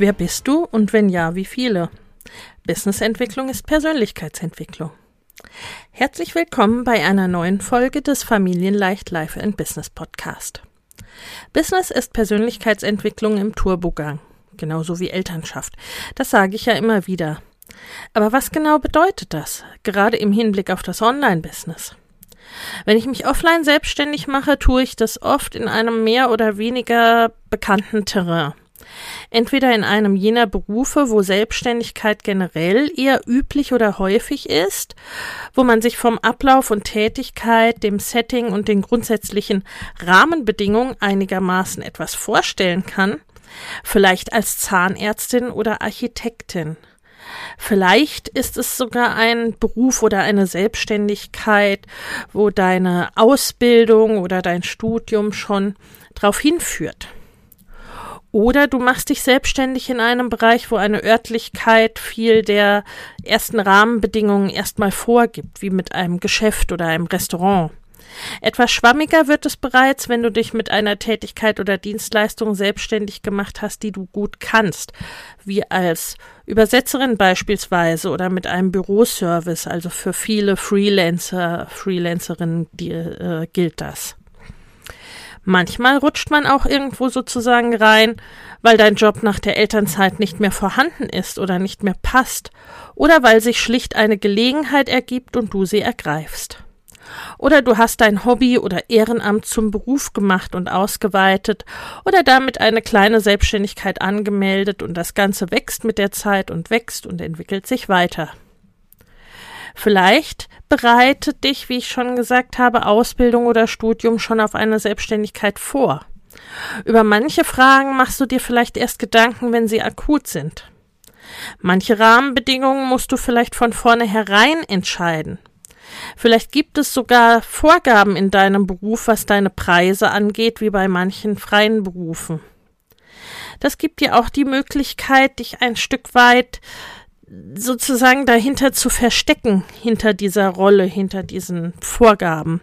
Wer bist du und wenn ja, wie viele? Businessentwicklung ist Persönlichkeitsentwicklung. Herzlich willkommen bei einer neuen Folge des Familienleicht Life and Business Podcast. Business ist Persönlichkeitsentwicklung im Turbogang, genauso wie Elternschaft. Das sage ich ja immer wieder. Aber was genau bedeutet das, gerade im Hinblick auf das Online-Business? Wenn ich mich offline selbstständig mache, tue ich das oft in einem mehr oder weniger bekannten Terrain. Entweder in einem jener Berufe, wo Selbstständigkeit generell eher üblich oder häufig ist, wo man sich vom Ablauf und Tätigkeit, dem Setting und den grundsätzlichen Rahmenbedingungen einigermaßen etwas vorstellen kann, vielleicht als Zahnärztin oder Architektin. Vielleicht ist es sogar ein Beruf oder eine Selbstständigkeit, wo deine Ausbildung oder dein Studium schon darauf hinführt. Oder du machst dich selbstständig in einem Bereich, wo eine Örtlichkeit viel der ersten Rahmenbedingungen erstmal vorgibt, wie mit einem Geschäft oder einem Restaurant. Etwas schwammiger wird es bereits, wenn du dich mit einer Tätigkeit oder Dienstleistung selbstständig gemacht hast, die du gut kannst, wie als Übersetzerin beispielsweise oder mit einem Büroservice, also für viele Freelancer, Freelancerinnen die, äh, gilt das. Manchmal rutscht man auch irgendwo sozusagen rein, weil dein Job nach der Elternzeit nicht mehr vorhanden ist oder nicht mehr passt, oder weil sich schlicht eine Gelegenheit ergibt und du sie ergreifst. Oder du hast dein Hobby oder Ehrenamt zum Beruf gemacht und ausgeweitet oder damit eine kleine Selbstständigkeit angemeldet und das Ganze wächst mit der Zeit und wächst und entwickelt sich weiter. Vielleicht bereitet dich, wie ich schon gesagt habe, Ausbildung oder Studium schon auf eine Selbstständigkeit vor. Über manche Fragen machst du dir vielleicht erst Gedanken, wenn sie akut sind. Manche Rahmenbedingungen musst du vielleicht von vornherein entscheiden. Vielleicht gibt es sogar Vorgaben in deinem Beruf, was deine Preise angeht, wie bei manchen freien Berufen. Das gibt dir auch die Möglichkeit, dich ein Stück weit sozusagen dahinter zu verstecken, hinter dieser Rolle, hinter diesen Vorgaben.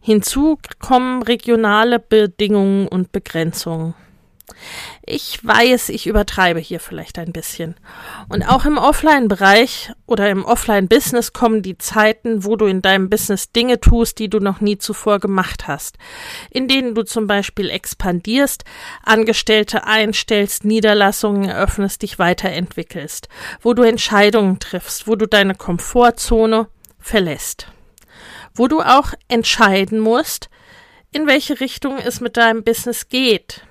Hinzu kommen regionale Bedingungen und Begrenzungen. Ich weiß, ich übertreibe hier vielleicht ein bisschen. Und auch im Offline-Bereich oder im Offline-Business kommen die Zeiten, wo du in deinem Business Dinge tust, die du noch nie zuvor gemacht hast, in denen du zum Beispiel expandierst, Angestellte einstellst, Niederlassungen eröffnest, dich weiterentwickelst, wo du Entscheidungen triffst, wo du deine Komfortzone verlässt, wo du auch entscheiden musst, in welche Richtung es mit deinem Business geht,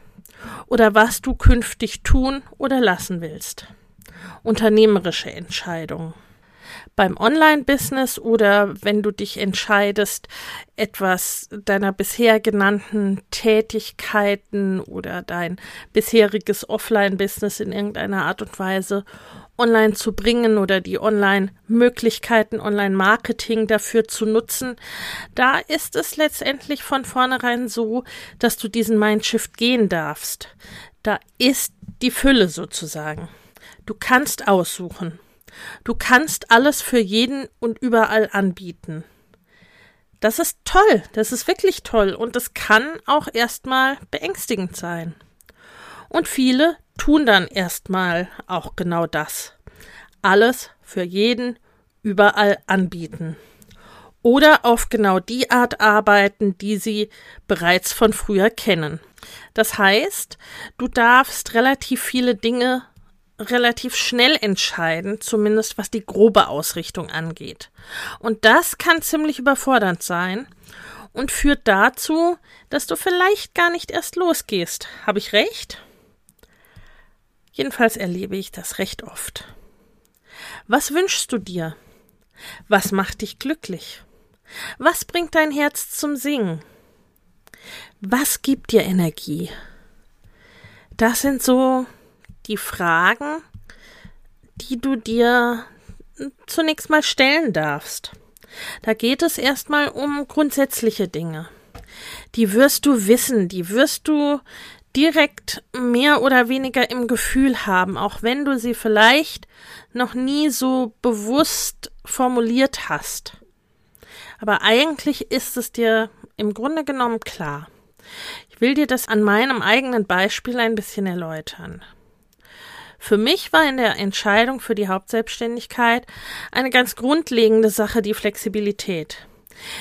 oder was du künftig tun oder lassen willst. Unternehmerische Entscheidungen. Beim Online-Business oder wenn du dich entscheidest, etwas deiner bisher genannten Tätigkeiten oder dein bisheriges Offline-Business in irgendeiner Art und Weise online zu bringen oder die Online-Möglichkeiten, Online-Marketing dafür zu nutzen, da ist es letztendlich von vornherein so, dass du diesen Mindshift gehen darfst. Da ist die Fülle sozusagen. Du kannst aussuchen. Du kannst alles für jeden und überall anbieten. Das ist toll, das ist wirklich toll und es kann auch erstmal beängstigend sein. Und viele tun dann erstmal auch genau das. Alles für jeden überall anbieten. oder auf genau die Art arbeiten, die sie bereits von früher kennen. Das heißt, du darfst relativ viele Dinge relativ schnell entscheiden, zumindest was die grobe Ausrichtung angeht. Und das kann ziemlich überfordernd sein und führt dazu, dass du vielleicht gar nicht erst losgehst. Habe ich recht? Jedenfalls erlebe ich das recht oft. Was wünschst du dir? Was macht dich glücklich? Was bringt dein Herz zum Singen? Was gibt dir Energie? Das sind so die Fragen, die du dir zunächst mal stellen darfst. Da geht es erstmal um grundsätzliche Dinge. Die wirst du wissen, die wirst du direkt mehr oder weniger im Gefühl haben, auch wenn du sie vielleicht noch nie so bewusst formuliert hast. Aber eigentlich ist es dir im Grunde genommen klar. Ich will dir das an meinem eigenen Beispiel ein bisschen erläutern. Für mich war in der Entscheidung für die Hauptselbstständigkeit eine ganz grundlegende Sache die Flexibilität.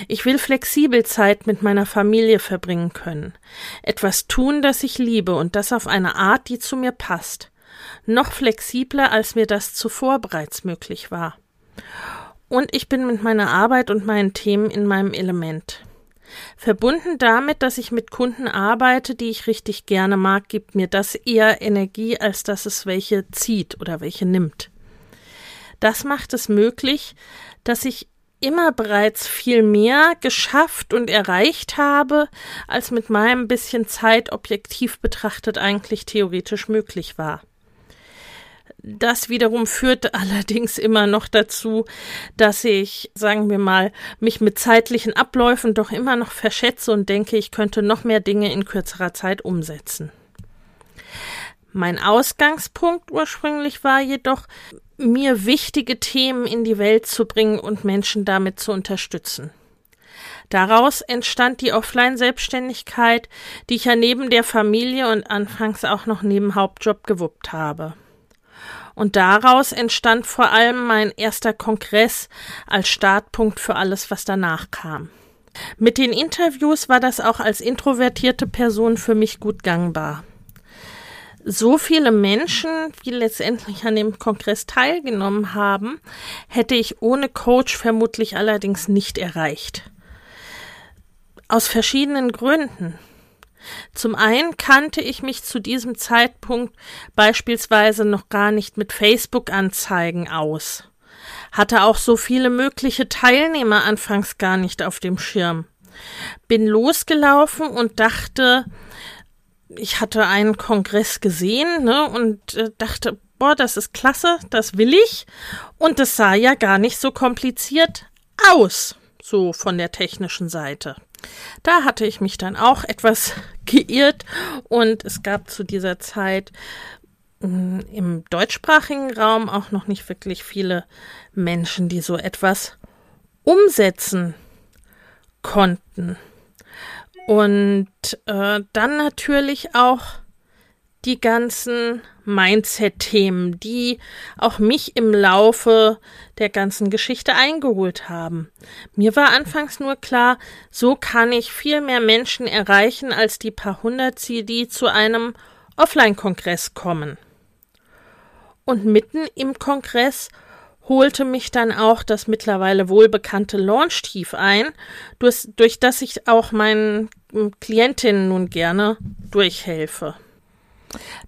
Ich will flexibel Zeit mit meiner Familie verbringen können, etwas tun, das ich liebe und das auf eine Art, die zu mir passt, noch flexibler, als mir das zuvor bereits möglich war. Und ich bin mit meiner Arbeit und meinen Themen in meinem Element. Verbunden damit, dass ich mit Kunden arbeite, die ich richtig gerne mag, gibt mir das eher Energie, als dass es welche zieht oder welche nimmt. Das macht es möglich, dass ich immer bereits viel mehr geschafft und erreicht habe, als mit meinem bisschen Zeit objektiv betrachtet eigentlich theoretisch möglich war. Das wiederum führt allerdings immer noch dazu, dass ich, sagen wir mal, mich mit zeitlichen Abläufen doch immer noch verschätze und denke, ich könnte noch mehr Dinge in kürzerer Zeit umsetzen. Mein Ausgangspunkt ursprünglich war jedoch, mir wichtige Themen in die Welt zu bringen und Menschen damit zu unterstützen. Daraus entstand die Offline-Selbstständigkeit, die ich ja neben der Familie und anfangs auch noch neben Hauptjob gewuppt habe. Und daraus entstand vor allem mein erster Kongress als Startpunkt für alles, was danach kam. Mit den Interviews war das auch als introvertierte Person für mich gut gangbar. So viele Menschen, die letztendlich an dem Kongress teilgenommen haben, hätte ich ohne Coach vermutlich allerdings nicht erreicht. Aus verschiedenen Gründen. Zum einen kannte ich mich zu diesem Zeitpunkt beispielsweise noch gar nicht mit Facebook-Anzeigen aus, hatte auch so viele mögliche Teilnehmer anfangs gar nicht auf dem Schirm. Bin losgelaufen und dachte, ich hatte einen Kongress gesehen ne, und äh, dachte, boah, das ist klasse, das will ich. Und es sah ja gar nicht so kompliziert aus, so von der technischen Seite. Da hatte ich mich dann auch etwas geirrt und es gab zu dieser Zeit mm, im deutschsprachigen Raum auch noch nicht wirklich viele Menschen, die so etwas umsetzen konnten. Und äh, dann natürlich auch die ganzen Mindset-Themen, die auch mich im Laufe der ganzen Geschichte eingeholt haben. Mir war anfangs nur klar, so kann ich viel mehr Menschen erreichen als die paar hundert, die zu einem Offline-Kongress kommen. Und mitten im Kongress holte mich dann auch das mittlerweile wohlbekannte Launch-Tief ein, durch, durch das ich auch meinen Klientinnen nun gerne durchhelfe.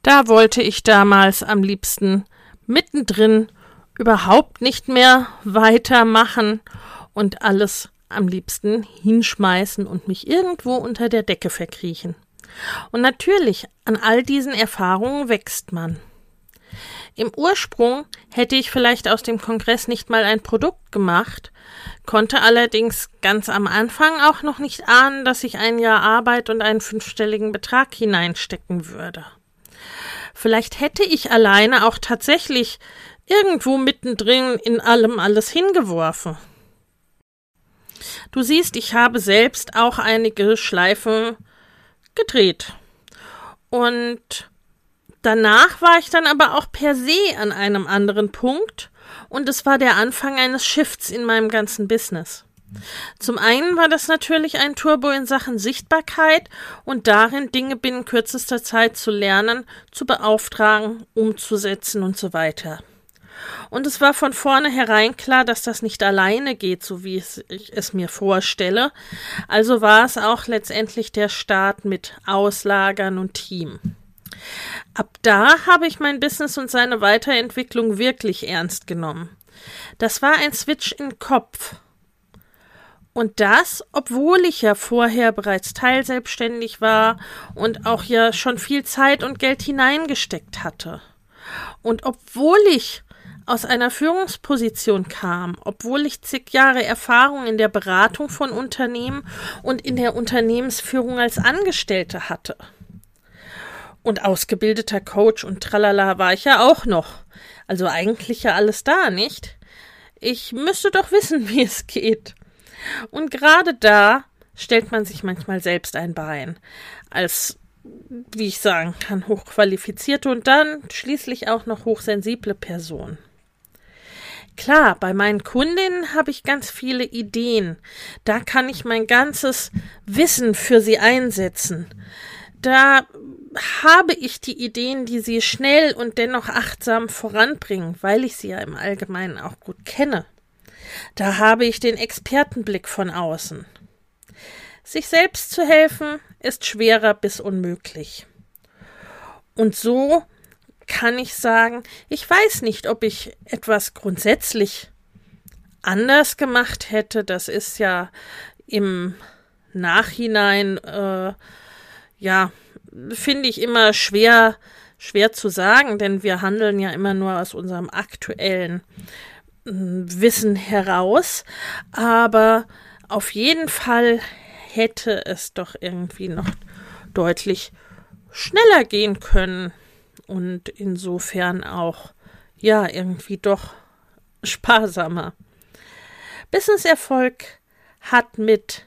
Da wollte ich damals am liebsten mittendrin überhaupt nicht mehr weitermachen und alles am liebsten hinschmeißen und mich irgendwo unter der Decke verkriechen. Und natürlich, an all diesen Erfahrungen wächst man. Im Ursprung hätte ich vielleicht aus dem Kongress nicht mal ein Produkt gemacht, konnte allerdings ganz am Anfang auch noch nicht ahnen, dass ich ein Jahr Arbeit und einen fünfstelligen Betrag hineinstecken würde. Vielleicht hätte ich alleine auch tatsächlich irgendwo mittendrin in allem alles hingeworfen. Du siehst, ich habe selbst auch einige Schleifen gedreht. Und danach war ich dann aber auch per se an einem anderen Punkt und es war der Anfang eines Shifts in meinem ganzen Business. Zum einen war das natürlich ein Turbo in Sachen Sichtbarkeit und darin, Dinge binnen kürzester Zeit zu lernen, zu beauftragen, umzusetzen und so weiter. Und es war von vornherein klar, dass das nicht alleine geht, so wie ich es mir vorstelle. Also war es auch letztendlich der Start mit Auslagern und Team. Ab da habe ich mein Business und seine Weiterentwicklung wirklich ernst genommen. Das war ein Switch im Kopf. Und das, obwohl ich ja vorher bereits teilselbstständig war und auch ja schon viel Zeit und Geld hineingesteckt hatte. Und obwohl ich aus einer Führungsposition kam, obwohl ich zig Jahre Erfahrung in der Beratung von Unternehmen und in der Unternehmensführung als Angestellte hatte. Und ausgebildeter Coach und tralala war ich ja auch noch. Also eigentlich ja alles da, nicht? Ich müsste doch wissen, wie es geht. Und gerade da stellt man sich manchmal selbst ein Bein. Als, wie ich sagen kann, hochqualifizierte und dann schließlich auch noch hochsensible Person. Klar, bei meinen Kundinnen habe ich ganz viele Ideen. Da kann ich mein ganzes Wissen für sie einsetzen. Da habe ich die Ideen, die sie schnell und dennoch achtsam voranbringen, weil ich sie ja im Allgemeinen auch gut kenne. Da habe ich den Expertenblick von außen. Sich selbst zu helfen ist schwerer bis unmöglich. Und so kann ich sagen, ich weiß nicht, ob ich etwas grundsätzlich anders gemacht hätte. Das ist ja im Nachhinein, äh, ja, finde ich immer schwer, schwer zu sagen, denn wir handeln ja immer nur aus unserem aktuellen äh, Wissen heraus. Aber auf jeden Fall hätte es doch irgendwie noch deutlich schneller gehen können und insofern auch, ja, irgendwie doch sparsamer. Businesserfolg hat mit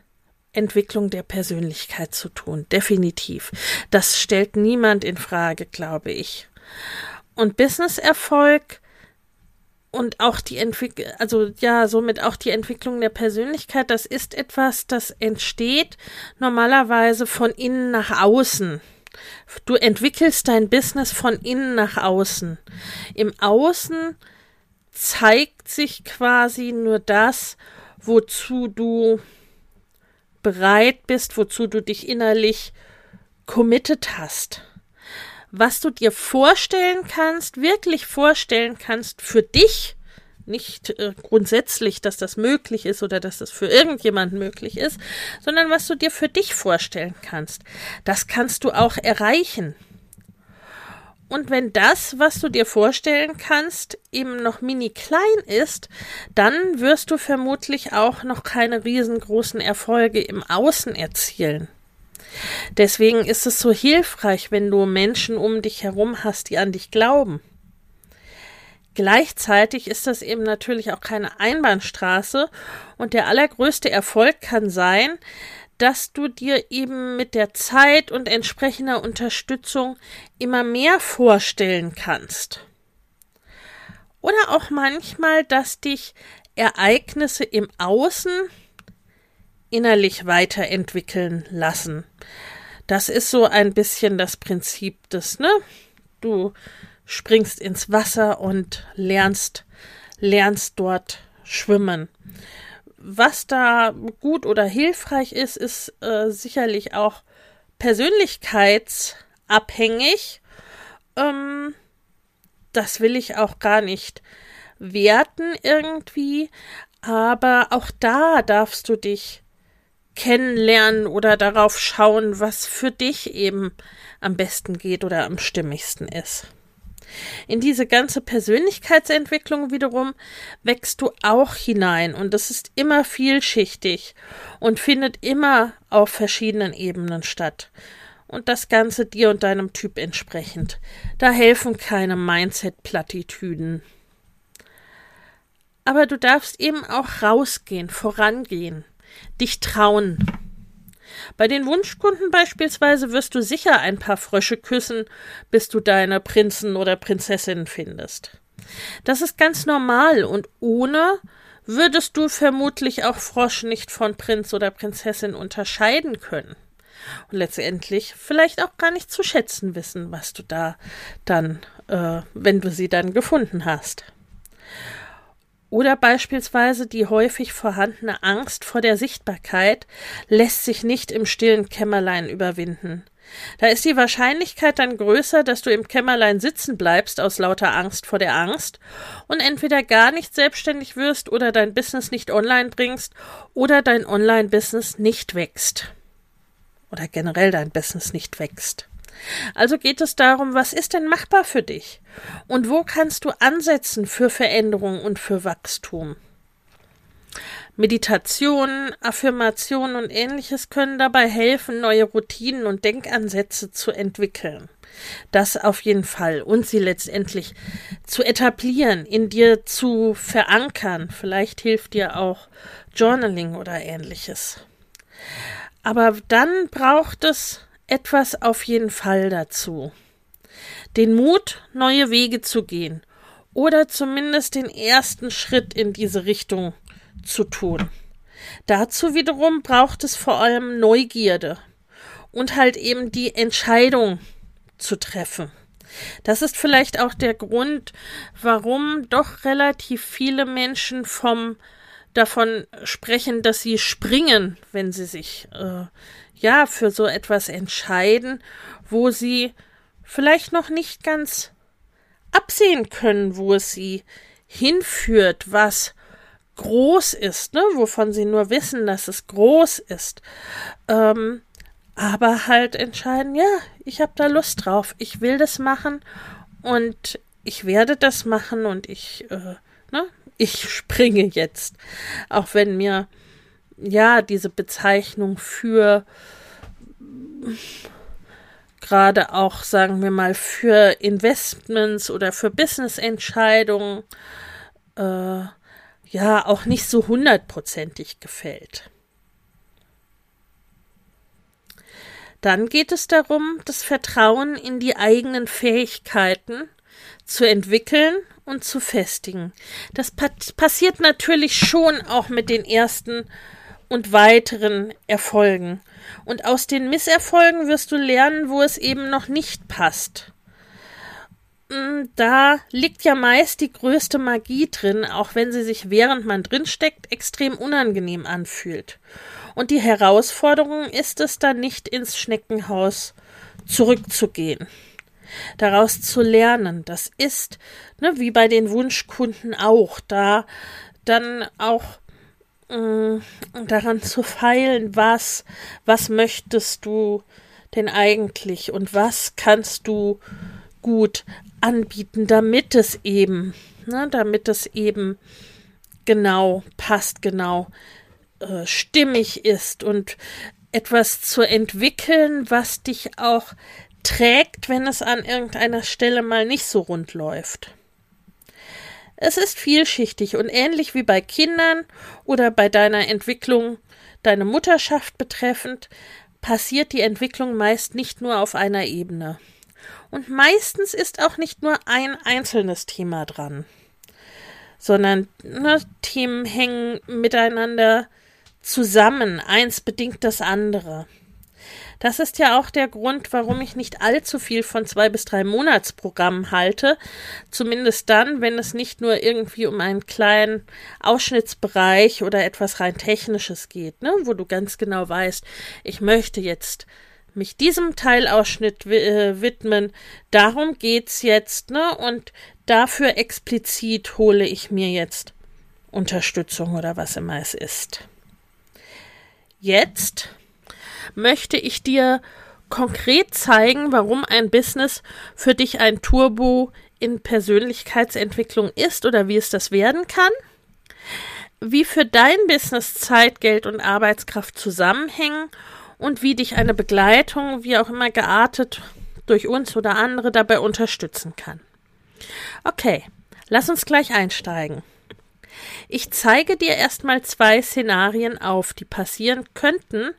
Entwicklung der Persönlichkeit zu tun, definitiv. Das stellt niemand in Frage, glaube ich. Und Businesserfolg und auch die Entwicklung, also ja, somit auch die Entwicklung der Persönlichkeit, das ist etwas, das entsteht normalerweise von innen nach außen. Du entwickelst dein Business von innen nach außen. Im Außen zeigt sich quasi nur das, wozu du bereit bist, wozu du dich innerlich committed hast. Was du dir vorstellen kannst, wirklich vorstellen kannst für dich, nicht äh, grundsätzlich, dass das möglich ist oder dass das für irgendjemand möglich ist, sondern was du dir für dich vorstellen kannst. Das kannst du auch erreichen. Und wenn das, was du dir vorstellen kannst, eben noch mini klein ist, dann wirst du vermutlich auch noch keine riesengroßen Erfolge im Außen erzielen. Deswegen ist es so hilfreich, wenn du Menschen um dich herum hast, die an dich glauben. Gleichzeitig ist das eben natürlich auch keine Einbahnstraße und der allergrößte Erfolg kann sein, dass du dir eben mit der Zeit und entsprechender Unterstützung immer mehr vorstellen kannst. Oder auch manchmal, dass dich Ereignisse im Außen innerlich weiterentwickeln lassen. Das ist so ein bisschen das Prinzip des, ne? Du springst ins Wasser und lernst, lernst dort schwimmen. Was da gut oder hilfreich ist, ist äh, sicherlich auch persönlichkeitsabhängig. Ähm, das will ich auch gar nicht werten irgendwie, aber auch da darfst du dich kennenlernen oder darauf schauen, was für dich eben am besten geht oder am stimmigsten ist. In diese ganze Persönlichkeitsentwicklung wiederum wächst du auch hinein und das ist immer vielschichtig und findet immer auf verschiedenen Ebenen statt. Und das Ganze dir und deinem Typ entsprechend. Da helfen keine Mindset-Plattitüden. Aber du darfst eben auch rausgehen, vorangehen, dich trauen. Bei den Wunschkunden beispielsweise wirst du sicher ein paar Frösche küssen, bis du deine Prinzen oder Prinzessinnen findest. Das ist ganz normal und ohne würdest du vermutlich auch Frosch nicht von Prinz oder Prinzessin unterscheiden können. Und letztendlich vielleicht auch gar nicht zu schätzen wissen, was du da dann, äh, wenn du sie dann gefunden hast. Oder beispielsweise die häufig vorhandene Angst vor der Sichtbarkeit lässt sich nicht im stillen Kämmerlein überwinden. Da ist die Wahrscheinlichkeit dann größer, dass du im Kämmerlein sitzen bleibst aus lauter Angst vor der Angst und entweder gar nicht selbstständig wirst oder dein Business nicht online bringst oder dein Online-Business nicht wächst. Oder generell dein Business nicht wächst. Also geht es darum, was ist denn machbar für dich? Und wo kannst du ansetzen für Veränderung und für Wachstum? Meditation, Affirmation und ähnliches können dabei helfen, neue Routinen und Denkansätze zu entwickeln. Das auf jeden Fall und sie letztendlich zu etablieren, in dir zu verankern. Vielleicht hilft dir auch Journaling oder ähnliches. Aber dann braucht es etwas auf jeden Fall dazu. Den Mut, neue Wege zu gehen oder zumindest den ersten Schritt in diese Richtung zu tun. Dazu wiederum braucht es vor allem Neugierde und halt eben die Entscheidung zu treffen. Das ist vielleicht auch der Grund, warum doch relativ viele Menschen vom davon sprechen, dass sie springen, wenn sie sich äh, ja für so etwas entscheiden, wo sie vielleicht noch nicht ganz absehen können, wo es sie hinführt, was groß ist, ne, wovon sie nur wissen, dass es groß ist. Ähm, aber halt entscheiden, ja, ich habe da Lust drauf, ich will das machen und ich werde das machen und ich, äh, ne, ich springe jetzt. Auch wenn mir ja diese Bezeichnung für gerade auch, sagen wir mal, für Investments oder für Business-Entscheidungen äh, ja auch nicht so hundertprozentig gefällt. Dann geht es darum, das Vertrauen in die eigenen Fähigkeiten zu entwickeln und zu festigen. Das passiert natürlich schon auch mit den ersten und weiteren Erfolgen. Und aus den Misserfolgen wirst du lernen, wo es eben noch nicht passt. Mm, da liegt ja meist die größte Magie drin, auch wenn sie sich während man drinsteckt extrem unangenehm anfühlt. Und die Herausforderung ist es dann nicht ins Schneckenhaus zurückzugehen. Daraus zu lernen, das ist, ne, wie bei den Wunschkunden auch, da dann auch äh, daran zu feilen, was, was möchtest du denn eigentlich und was kannst du gut anbieten, damit es eben, ne, damit es eben genau passt, genau äh, stimmig ist und etwas zu entwickeln, was dich auch trägt, wenn es an irgendeiner Stelle mal nicht so rund läuft. Es ist vielschichtig und ähnlich wie bei Kindern oder bei deiner Entwicklung, deine Mutterschaft betreffend, passiert die Entwicklung meist nicht nur auf einer Ebene. Und meistens ist auch nicht nur ein einzelnes Thema dran, sondern ne, Themen hängen miteinander zusammen, eins bedingt das andere. Das ist ja auch der Grund, warum ich nicht allzu viel von zwei bis drei Monatsprogrammen halte. Zumindest dann, wenn es nicht nur irgendwie um einen kleinen Ausschnittsbereich oder etwas rein Technisches geht, ne, wo du ganz genau weißt, ich möchte jetzt mich diesem Teilausschnitt äh, widmen. Darum geht's jetzt, ne? Und dafür explizit hole ich mir jetzt Unterstützung oder was immer es ist. Jetzt möchte ich dir konkret zeigen, warum ein Business für dich ein Turbo in Persönlichkeitsentwicklung ist oder wie es das werden kann, wie für dein Business Zeit, Geld und Arbeitskraft zusammenhängen und wie dich eine Begleitung, wie auch immer geartet, durch uns oder andere dabei unterstützen kann. Okay, lass uns gleich einsteigen. Ich zeige dir erstmal zwei Szenarien auf, die passieren könnten,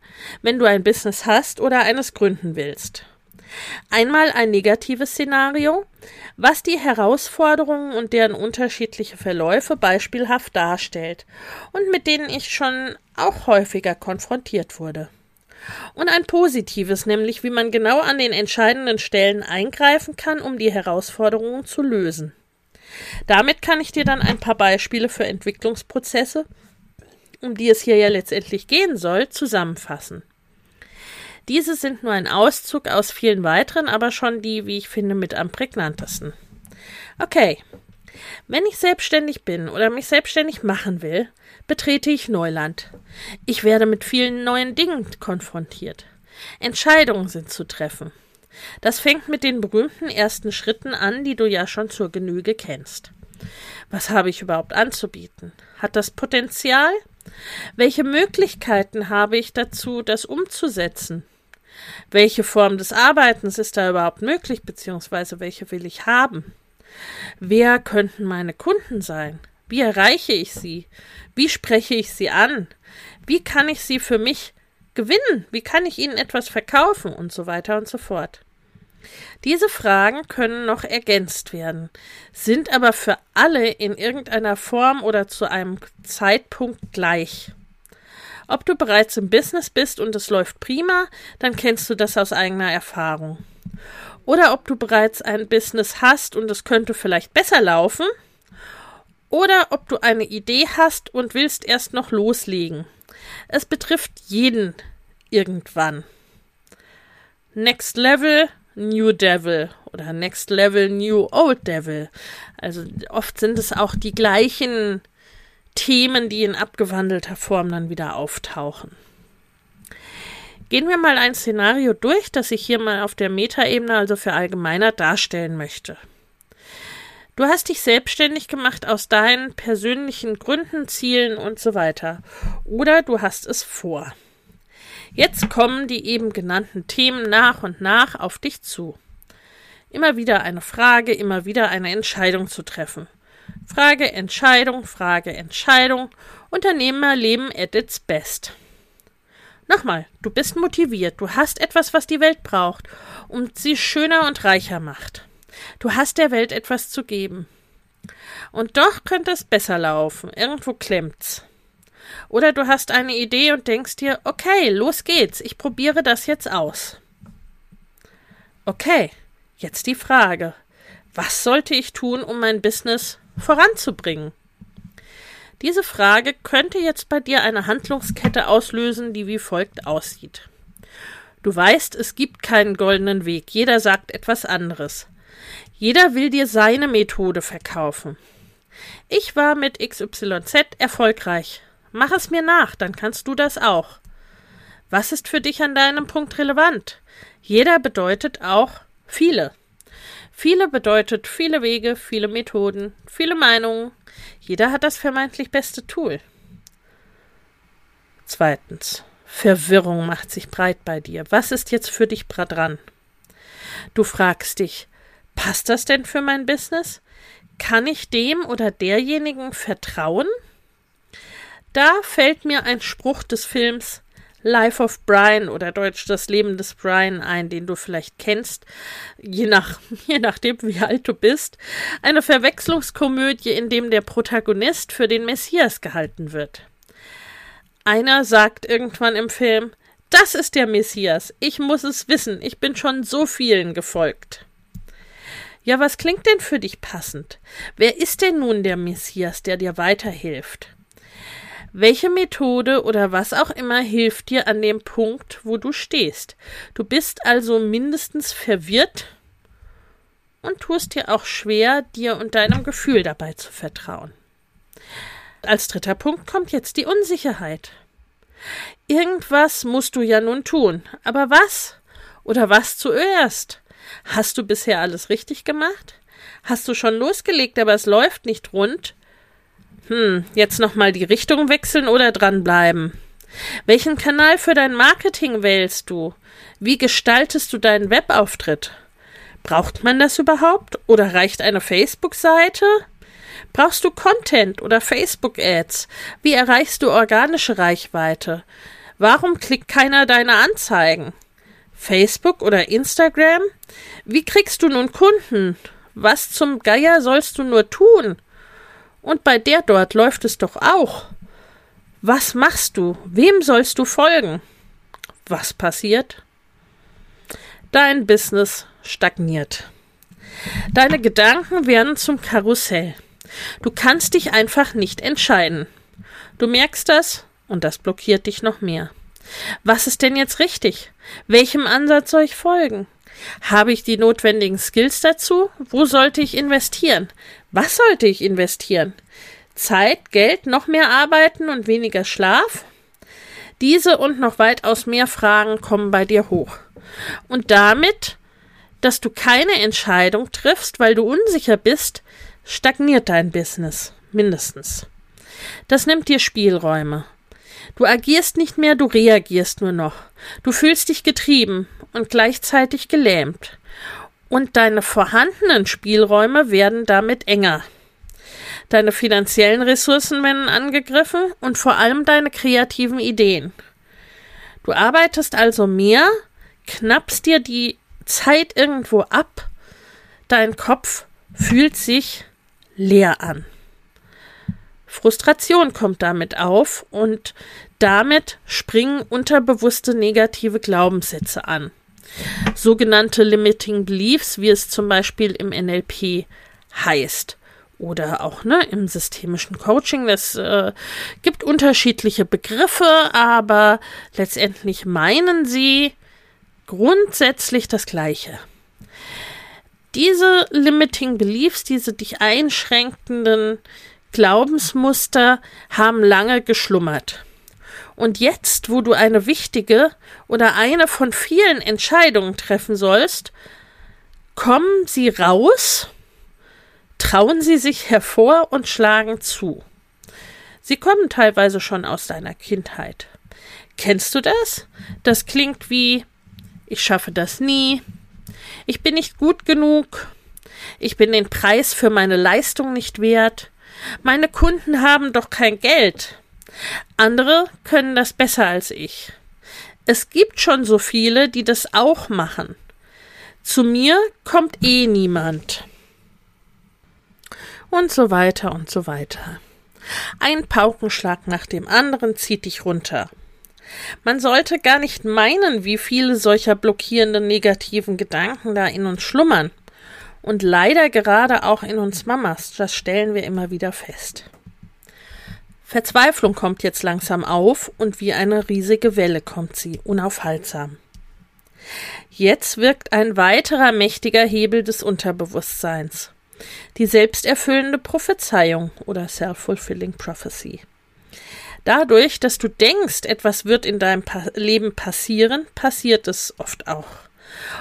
wenn du ein Business hast oder eines gründen willst. Einmal ein negatives Szenario, was die Herausforderungen und deren unterschiedliche Verläufe beispielhaft darstellt und mit denen ich schon auch häufiger konfrontiert wurde. Und ein positives, nämlich wie man genau an den entscheidenden Stellen eingreifen kann, um die Herausforderungen zu lösen. Damit kann ich dir dann ein paar Beispiele für Entwicklungsprozesse, um die es hier ja letztendlich gehen soll, zusammenfassen. Diese sind nur ein Auszug aus vielen weiteren, aber schon die, wie ich finde, mit am prägnantesten. Okay. Wenn ich selbstständig bin oder mich selbstständig machen will, betrete ich Neuland. Ich werde mit vielen neuen Dingen konfrontiert. Entscheidungen sind zu treffen. Das fängt mit den berühmten ersten Schritten an, die du ja schon zur Genüge kennst. Was habe ich überhaupt anzubieten? Hat das Potenzial? Welche Möglichkeiten habe ich dazu, das umzusetzen? Welche Form des Arbeitens ist da überhaupt möglich, beziehungsweise welche will ich haben? Wer könnten meine Kunden sein? Wie erreiche ich sie? Wie spreche ich sie an? Wie kann ich sie für mich gewinnen? Wie kann ich ihnen etwas verkaufen? Und so weiter und so fort. Diese Fragen können noch ergänzt werden, sind aber für alle in irgendeiner Form oder zu einem Zeitpunkt gleich. Ob du bereits im Business bist und es läuft prima, dann kennst du das aus eigener Erfahrung. Oder ob du bereits ein Business hast und es könnte vielleicht besser laufen. Oder ob du eine Idee hast und willst erst noch loslegen. Es betrifft jeden irgendwann. Next Level, New Devil oder Next Level, New Old Devil. Also oft sind es auch die gleichen Themen, die in abgewandelter Form dann wieder auftauchen. Gehen wir mal ein Szenario durch, das ich hier mal auf der Metaebene, also für allgemeiner, darstellen möchte. Du hast dich selbstständig gemacht aus deinen persönlichen Gründen, Zielen und so weiter. Oder du hast es vor. Jetzt kommen die eben genannten Themen nach und nach auf dich zu. Immer wieder eine Frage, immer wieder eine Entscheidung zu treffen. Frage, Entscheidung, Frage, Entscheidung. Unternehmerleben at its best. Nochmal, du bist motiviert, du hast etwas, was die Welt braucht und sie schöner und reicher macht. Du hast der Welt etwas zu geben. Und doch könnte es besser laufen, irgendwo klemmt's. Oder du hast eine Idee und denkst dir, okay, los geht's, ich probiere das jetzt aus. Okay, jetzt die Frage, was sollte ich tun, um mein Business voranzubringen? Diese Frage könnte jetzt bei dir eine Handlungskette auslösen, die wie folgt aussieht. Du weißt, es gibt keinen goldenen Weg, jeder sagt etwas anderes. Jeder will dir seine Methode verkaufen. Ich war mit XYZ erfolgreich. Mach es mir nach, dann kannst du das auch. Was ist für dich an deinem Punkt relevant? Jeder bedeutet auch viele. Viele bedeutet viele Wege, viele Methoden, viele Meinungen. Jeder hat das vermeintlich beste Tool. Zweitens. Verwirrung macht sich breit bei dir. Was ist jetzt für dich dran? Du fragst dich, passt das denn für mein Business? Kann ich dem oder derjenigen vertrauen? Da fällt mir ein Spruch des Films Life of Brian oder Deutsch Das Leben des Brian ein, den du vielleicht kennst, je, nach, je nachdem, wie alt du bist. Eine Verwechslungskomödie, in dem der Protagonist für den Messias gehalten wird. Einer sagt irgendwann im Film, das ist der Messias, ich muss es wissen, ich bin schon so vielen gefolgt. Ja, was klingt denn für dich passend? Wer ist denn nun der Messias, der dir weiterhilft? Welche Methode oder was auch immer hilft dir an dem Punkt, wo du stehst? Du bist also mindestens verwirrt und tust dir auch schwer, dir und deinem Gefühl dabei zu vertrauen. Als dritter Punkt kommt jetzt die Unsicherheit. Irgendwas musst du ja nun tun, aber was? Oder was zuerst? Hast du bisher alles richtig gemacht? Hast du schon losgelegt, aber es läuft nicht rund? Hm, jetzt nochmal die Richtung wechseln oder dranbleiben? Welchen Kanal für dein Marketing wählst du? Wie gestaltest du deinen Webauftritt? Braucht man das überhaupt? Oder reicht eine Facebook-Seite? Brauchst du Content oder Facebook-Ads? Wie erreichst du organische Reichweite? Warum klickt keiner deine Anzeigen? Facebook oder Instagram? Wie kriegst du nun Kunden? Was zum Geier sollst du nur tun? Und bei der dort läuft es doch auch. Was machst du? Wem sollst du folgen? Was passiert? Dein Business stagniert. Deine Gedanken werden zum Karussell. Du kannst dich einfach nicht entscheiden. Du merkst das und das blockiert dich noch mehr. Was ist denn jetzt richtig? Welchem Ansatz soll ich folgen? Habe ich die notwendigen Skills dazu? Wo sollte ich investieren? Was sollte ich investieren? Zeit, Geld, noch mehr arbeiten und weniger Schlaf? Diese und noch weitaus mehr Fragen kommen bei dir hoch. Und damit, dass du keine Entscheidung triffst, weil du unsicher bist, stagniert dein Business mindestens. Das nimmt dir Spielräume. Du agierst nicht mehr, du reagierst nur noch. Du fühlst dich getrieben und gleichzeitig gelähmt. Und deine vorhandenen Spielräume werden damit enger. Deine finanziellen Ressourcen werden angegriffen und vor allem deine kreativen Ideen. Du arbeitest also mehr, knappst dir die Zeit irgendwo ab, dein Kopf fühlt sich leer an. Frustration kommt damit auf und damit springen unterbewusste negative Glaubenssätze an. Sogenannte Limiting Beliefs, wie es zum Beispiel im NLP heißt. Oder auch ne, im systemischen Coaching. Das äh, gibt unterschiedliche Begriffe, aber letztendlich meinen sie grundsätzlich das Gleiche. Diese Limiting Beliefs, diese dich einschränkenden Glaubensmuster haben lange geschlummert. Und jetzt, wo du eine wichtige oder eine von vielen Entscheidungen treffen sollst, kommen sie raus, trauen sie sich hervor und schlagen zu. Sie kommen teilweise schon aus deiner Kindheit. Kennst du das? Das klingt wie ich schaffe das nie, ich bin nicht gut genug, ich bin den Preis für meine Leistung nicht wert, meine Kunden haben doch kein Geld. Andere können das besser als ich. Es gibt schon so viele, die das auch machen. Zu mir kommt eh niemand. Und so weiter und so weiter. Ein Paukenschlag nach dem anderen zieht dich runter. Man sollte gar nicht meinen, wie viele solcher blockierenden negativen Gedanken da in uns schlummern. Und leider gerade auch in uns Mamas, das stellen wir immer wieder fest. Verzweiflung kommt jetzt langsam auf und wie eine riesige Welle kommt sie, unaufhaltsam. Jetzt wirkt ein weiterer mächtiger Hebel des Unterbewusstseins. Die selbsterfüllende Prophezeiung oder Self-Fulfilling Prophecy. Dadurch, dass du denkst, etwas wird in deinem pa Leben passieren, passiert es oft auch.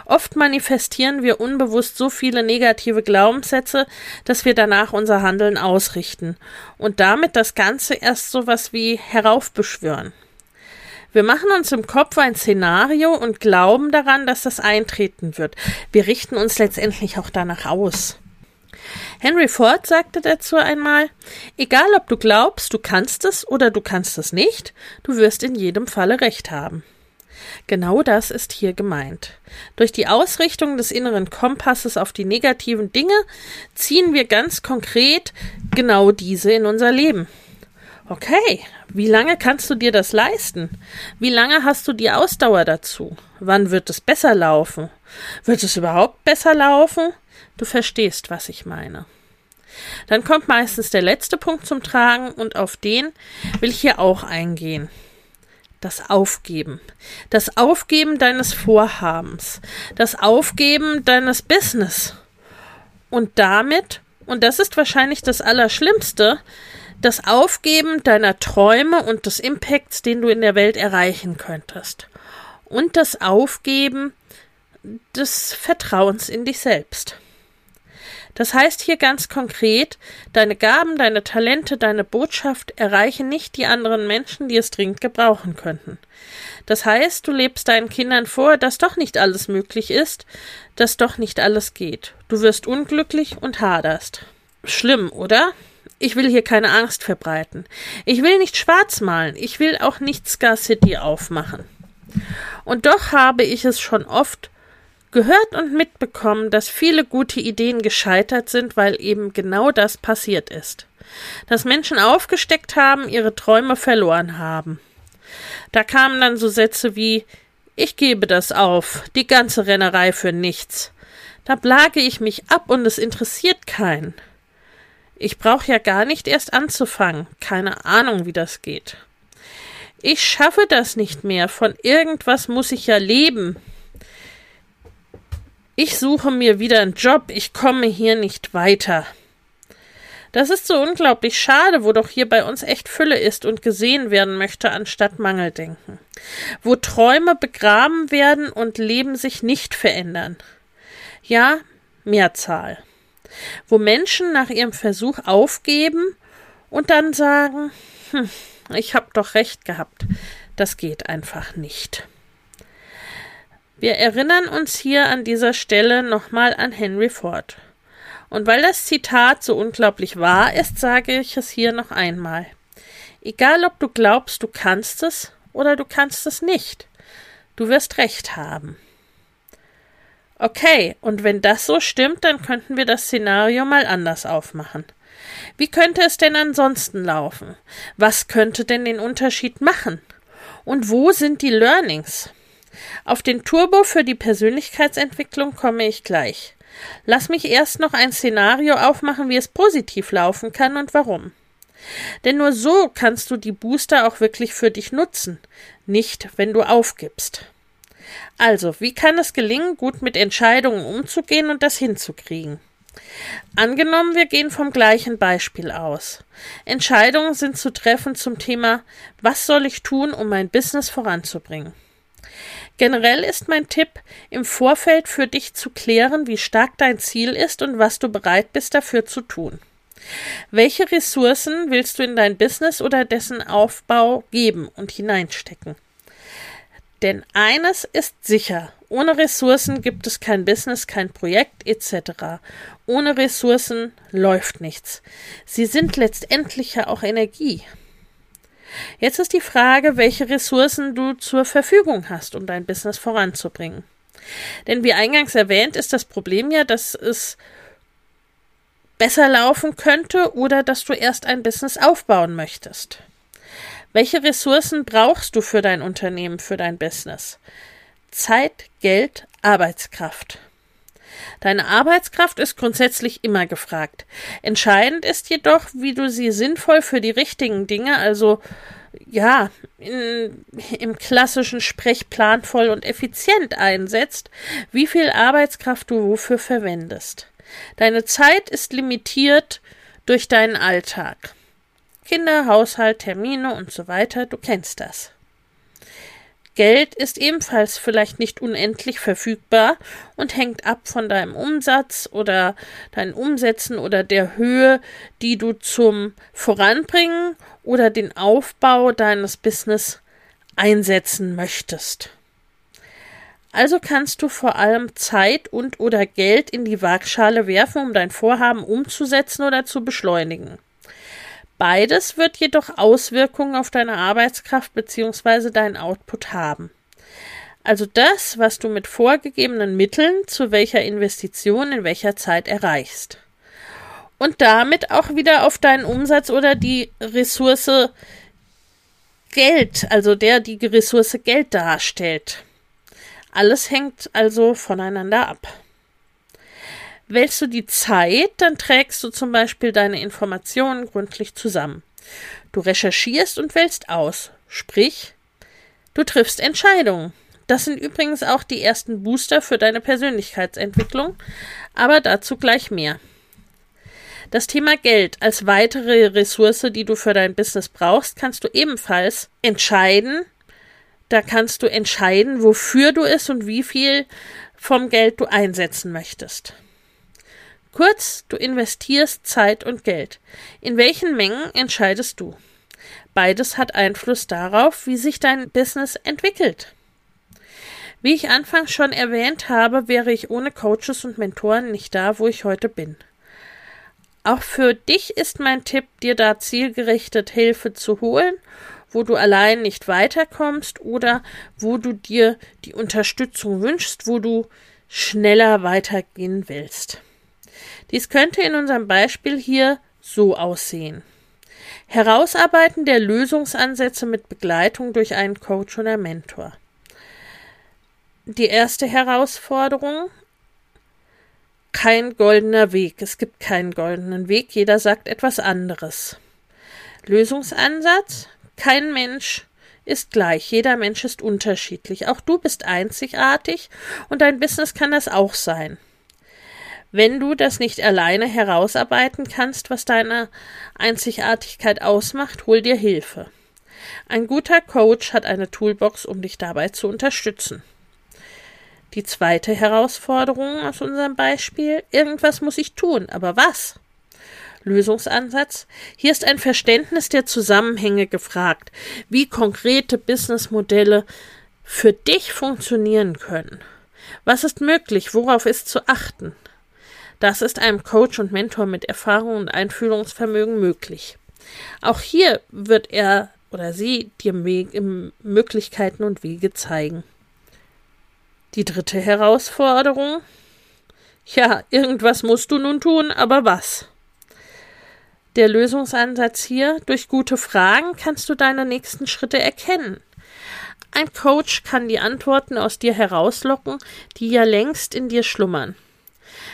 Oft manifestieren wir unbewusst so viele negative Glaubenssätze, dass wir danach unser Handeln ausrichten und damit das Ganze erst so was wie heraufbeschwören. Wir machen uns im Kopf ein Szenario und glauben daran, dass das eintreten wird. Wir richten uns letztendlich auch danach aus. Henry Ford sagte dazu einmal, egal ob du glaubst, du kannst es oder du kannst es nicht, du wirst in jedem Falle recht haben. Genau das ist hier gemeint. Durch die Ausrichtung des inneren Kompasses auf die negativen Dinge ziehen wir ganz konkret genau diese in unser Leben. Okay, wie lange kannst du dir das leisten? Wie lange hast du die Ausdauer dazu? Wann wird es besser laufen? Wird es überhaupt besser laufen? Du verstehst, was ich meine. Dann kommt meistens der letzte Punkt zum Tragen und auf den will ich hier auch eingehen. Das Aufgeben. Das Aufgeben deines Vorhabens. Das Aufgeben deines Business. Und damit, und das ist wahrscheinlich das Allerschlimmste, das Aufgeben deiner Träume und des Impacts, den du in der Welt erreichen könntest. Und das Aufgeben des Vertrauens in dich selbst. Das heißt hier ganz konkret, deine Gaben, deine Talente, deine Botschaft erreichen nicht die anderen Menschen, die es dringend gebrauchen könnten. Das heißt, du lebst deinen Kindern vor, dass doch nicht alles möglich ist, dass doch nicht alles geht. Du wirst unglücklich und haderst. Schlimm, oder? Ich will hier keine Angst verbreiten. Ich will nicht schwarz malen. Ich will auch nicht Scar City aufmachen. Und doch habe ich es schon oft gehört und mitbekommen, dass viele gute Ideen gescheitert sind, weil eben genau das passiert ist. Dass Menschen aufgesteckt haben, ihre Träume verloren haben. Da kamen dann so Sätze wie Ich gebe das auf, die ganze Rennerei für nichts. Da plage ich mich ab und es interessiert keinen. Ich brauche ja gar nicht erst anzufangen, keine Ahnung, wie das geht. Ich schaffe das nicht mehr, von irgendwas muss ich ja leben. Ich suche mir wieder einen Job, ich komme hier nicht weiter. Das ist so unglaublich schade, wo doch hier bei uns echt Fülle ist und gesehen werden möchte, anstatt Mangeldenken. Wo Träume begraben werden und Leben sich nicht verändern. Ja, Mehrzahl. Wo Menschen nach ihrem Versuch aufgeben und dann sagen, hm, ich hab doch recht gehabt. Das geht einfach nicht. Wir erinnern uns hier an dieser Stelle nochmal an Henry Ford. Und weil das Zitat so unglaublich wahr ist, sage ich es hier noch einmal. Egal ob du glaubst, du kannst es oder du kannst es nicht, du wirst recht haben. Okay, und wenn das so stimmt, dann könnten wir das Szenario mal anders aufmachen. Wie könnte es denn ansonsten laufen? Was könnte denn den Unterschied machen? Und wo sind die Learnings? Auf den Turbo für die Persönlichkeitsentwicklung komme ich gleich. Lass mich erst noch ein Szenario aufmachen, wie es positiv laufen kann und warum. Denn nur so kannst du die Booster auch wirklich für dich nutzen, nicht wenn du aufgibst. Also, wie kann es gelingen, gut mit Entscheidungen umzugehen und das hinzukriegen? Angenommen, wir gehen vom gleichen Beispiel aus. Entscheidungen sind zu treffen zum Thema, was soll ich tun, um mein Business voranzubringen? Generell ist mein Tipp, im Vorfeld für dich zu klären, wie stark dein Ziel ist und was du bereit bist dafür zu tun. Welche Ressourcen willst du in dein Business oder dessen Aufbau geben und hineinstecken? Denn eines ist sicher, ohne Ressourcen gibt es kein Business, kein Projekt etc. Ohne Ressourcen läuft nichts. Sie sind letztendlich ja auch Energie. Jetzt ist die Frage, welche Ressourcen du zur Verfügung hast, um dein Business voranzubringen. Denn wie eingangs erwähnt, ist das Problem ja, dass es besser laufen könnte oder dass du erst ein Business aufbauen möchtest. Welche Ressourcen brauchst du für dein Unternehmen, für dein Business? Zeit, Geld, Arbeitskraft. Deine Arbeitskraft ist grundsätzlich immer gefragt. Entscheidend ist jedoch, wie du sie sinnvoll für die richtigen Dinge, also ja, in, im klassischen Sprech planvoll und effizient einsetzt, wie viel Arbeitskraft du wofür verwendest. Deine Zeit ist limitiert durch deinen Alltag. Kinder, Haushalt, Termine und so weiter, du kennst das. Geld ist ebenfalls vielleicht nicht unendlich verfügbar und hängt ab von deinem Umsatz oder deinen Umsätzen oder der Höhe, die du zum Voranbringen oder den Aufbau deines Business einsetzen möchtest. Also kannst du vor allem Zeit und oder Geld in die Waagschale werfen, um dein Vorhaben umzusetzen oder zu beschleunigen. Beides wird jedoch Auswirkungen auf deine Arbeitskraft bzw. deinen Output haben. Also das, was du mit vorgegebenen Mitteln zu welcher Investition in welcher Zeit erreichst. Und damit auch wieder auf deinen Umsatz oder die Ressource Geld, also der die Ressource Geld darstellt. Alles hängt also voneinander ab. Wählst du die Zeit, dann trägst du zum Beispiel deine Informationen gründlich zusammen. Du recherchierst und wählst aus. Sprich, du triffst Entscheidungen. Das sind übrigens auch die ersten Booster für deine Persönlichkeitsentwicklung, aber dazu gleich mehr. Das Thema Geld als weitere Ressource, die du für dein Business brauchst, kannst du ebenfalls entscheiden. Da kannst du entscheiden, wofür du es und wie viel vom Geld du einsetzen möchtest. Kurz, du investierst Zeit und Geld. In welchen Mengen entscheidest du? Beides hat Einfluss darauf, wie sich dein Business entwickelt. Wie ich anfangs schon erwähnt habe, wäre ich ohne Coaches und Mentoren nicht da, wo ich heute bin. Auch für dich ist mein Tipp, dir da zielgerichtet Hilfe zu holen, wo du allein nicht weiterkommst oder wo du dir die Unterstützung wünschst, wo du schneller weitergehen willst. Dies könnte in unserem Beispiel hier so aussehen. Herausarbeiten der Lösungsansätze mit Begleitung durch einen Coach oder Mentor. Die erste Herausforderung kein goldener Weg. Es gibt keinen goldenen Weg. Jeder sagt etwas anderes. Lösungsansatz. Kein Mensch ist gleich. Jeder Mensch ist unterschiedlich. Auch du bist einzigartig und dein Business kann das auch sein. Wenn du das nicht alleine herausarbeiten kannst, was deine Einzigartigkeit ausmacht, hol dir Hilfe. Ein guter Coach hat eine Toolbox, um dich dabei zu unterstützen. Die zweite Herausforderung aus unserem Beispiel, irgendwas muss ich tun, aber was? Lösungsansatz. Hier ist ein Verständnis der Zusammenhänge gefragt, wie konkrete Businessmodelle für dich funktionieren können. Was ist möglich? Worauf ist zu achten? Das ist einem Coach und Mentor mit Erfahrung und Einfühlungsvermögen möglich. Auch hier wird er oder sie dir Möglichkeiten und Wege zeigen. Die dritte Herausforderung. Ja, irgendwas musst du nun tun, aber was? Der Lösungsansatz hier, durch gute Fragen kannst du deine nächsten Schritte erkennen. Ein Coach kann die Antworten aus dir herauslocken, die ja längst in dir schlummern.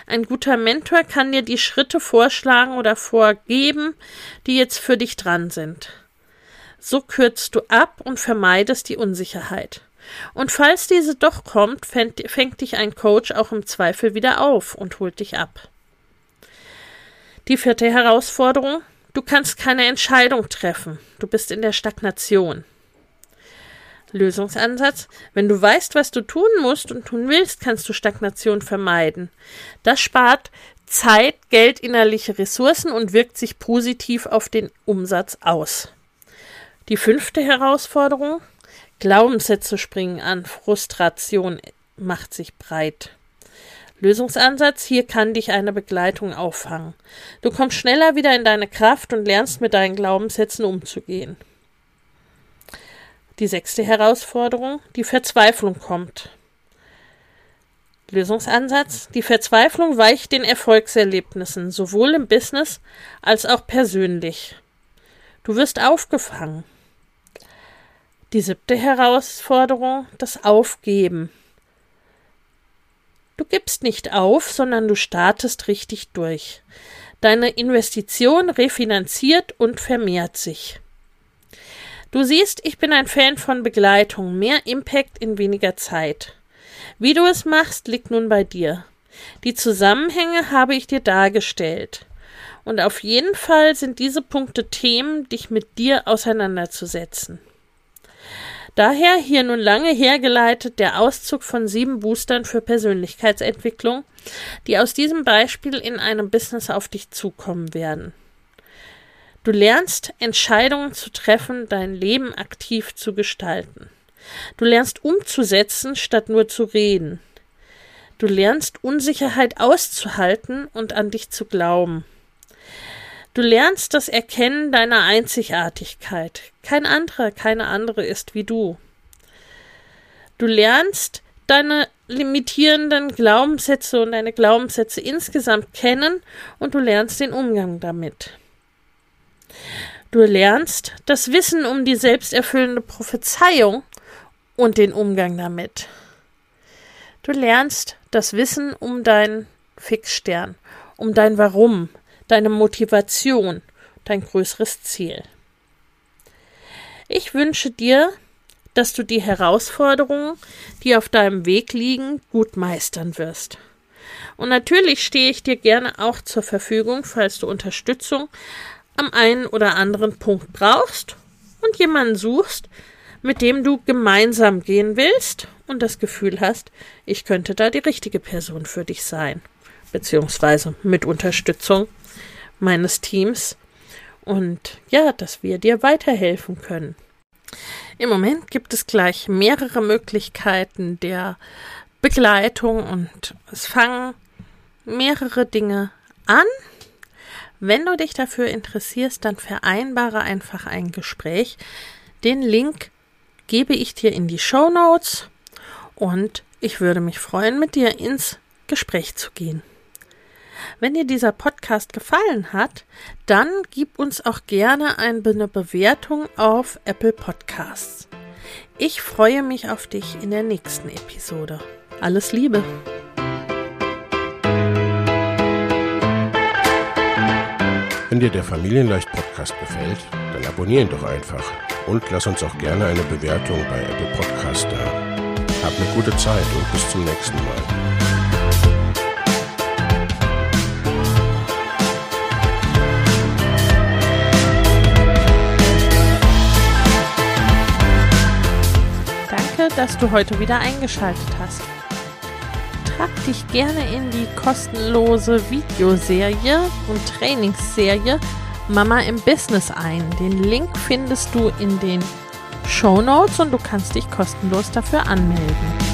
Ein guter Mentor kann dir die Schritte vorschlagen oder vorgeben, die jetzt für dich dran sind. So kürzt du ab und vermeidest die Unsicherheit. Und falls diese doch kommt, fängt, fängt dich ein Coach auch im Zweifel wieder auf und holt dich ab. Die vierte Herausforderung. Du kannst keine Entscheidung treffen. Du bist in der Stagnation. Lösungsansatz. Wenn du weißt, was du tun musst und tun willst, kannst du Stagnation vermeiden. Das spart Zeit, Geld, innerliche Ressourcen und wirkt sich positiv auf den Umsatz aus. Die fünfte Herausforderung. Glaubenssätze springen an, Frustration macht sich breit. Lösungsansatz, hier kann dich eine Begleitung auffangen. Du kommst schneller wieder in deine Kraft und lernst mit deinen Glaubenssätzen umzugehen. Die sechste Herausforderung, die Verzweiflung kommt. Lösungsansatz, die Verzweiflung weicht den Erfolgserlebnissen, sowohl im Business als auch persönlich. Du wirst aufgefangen. Die siebte Herausforderung, das Aufgeben. Du gibst nicht auf, sondern du startest richtig durch. Deine Investition refinanziert und vermehrt sich. Du siehst, ich bin ein Fan von Begleitung, mehr Impact in weniger Zeit. Wie du es machst, liegt nun bei dir. Die Zusammenhänge habe ich dir dargestellt. Und auf jeden Fall sind diese Punkte Themen, dich mit dir auseinanderzusetzen. Daher hier nun lange hergeleitet der Auszug von sieben Boostern für Persönlichkeitsentwicklung, die aus diesem Beispiel in einem Business auf dich zukommen werden. Du lernst Entscheidungen zu treffen, dein Leben aktiv zu gestalten. Du lernst umzusetzen, statt nur zu reden. Du lernst Unsicherheit auszuhalten und an dich zu glauben. Du lernst das Erkennen deiner Einzigartigkeit. Kein anderer, keine andere ist wie du. Du lernst deine limitierenden Glaubenssätze und deine Glaubenssätze insgesamt kennen und du lernst den Umgang damit. Du lernst das Wissen um die selbsterfüllende Prophezeiung und den Umgang damit. Du lernst das Wissen um deinen Fixstern, um dein Warum, deine Motivation, dein größeres Ziel. Ich wünsche dir, dass du die Herausforderungen, die auf deinem Weg liegen, gut meistern wirst. Und natürlich stehe ich dir gerne auch zur Verfügung, falls du Unterstützung am einen oder anderen Punkt brauchst und jemanden suchst, mit dem du gemeinsam gehen willst und das Gefühl hast, ich könnte da die richtige Person für dich sein, beziehungsweise mit Unterstützung meines Teams und ja, dass wir dir weiterhelfen können. Im Moment gibt es gleich mehrere Möglichkeiten der Begleitung und es fangen mehrere Dinge an. Wenn du dich dafür interessierst, dann vereinbare einfach ein Gespräch. Den Link gebe ich dir in die Show Notes und ich würde mich freuen, mit dir ins Gespräch zu gehen. Wenn dir dieser Podcast gefallen hat, dann gib uns auch gerne eine Bewertung auf Apple Podcasts. Ich freue mich auf dich in der nächsten Episode. Alles Liebe! Wenn dir der Familienleicht Podcast gefällt, dann abonnier ihn doch einfach und lass uns auch gerne eine Bewertung bei Apple Podcast da. Hab eine gute Zeit und bis zum nächsten Mal. dass du heute wieder eingeschaltet hast. Trag dich gerne in die kostenlose Videoserie und Trainingsserie Mama im Business ein. Den Link findest du in den Show Notes und du kannst dich kostenlos dafür anmelden.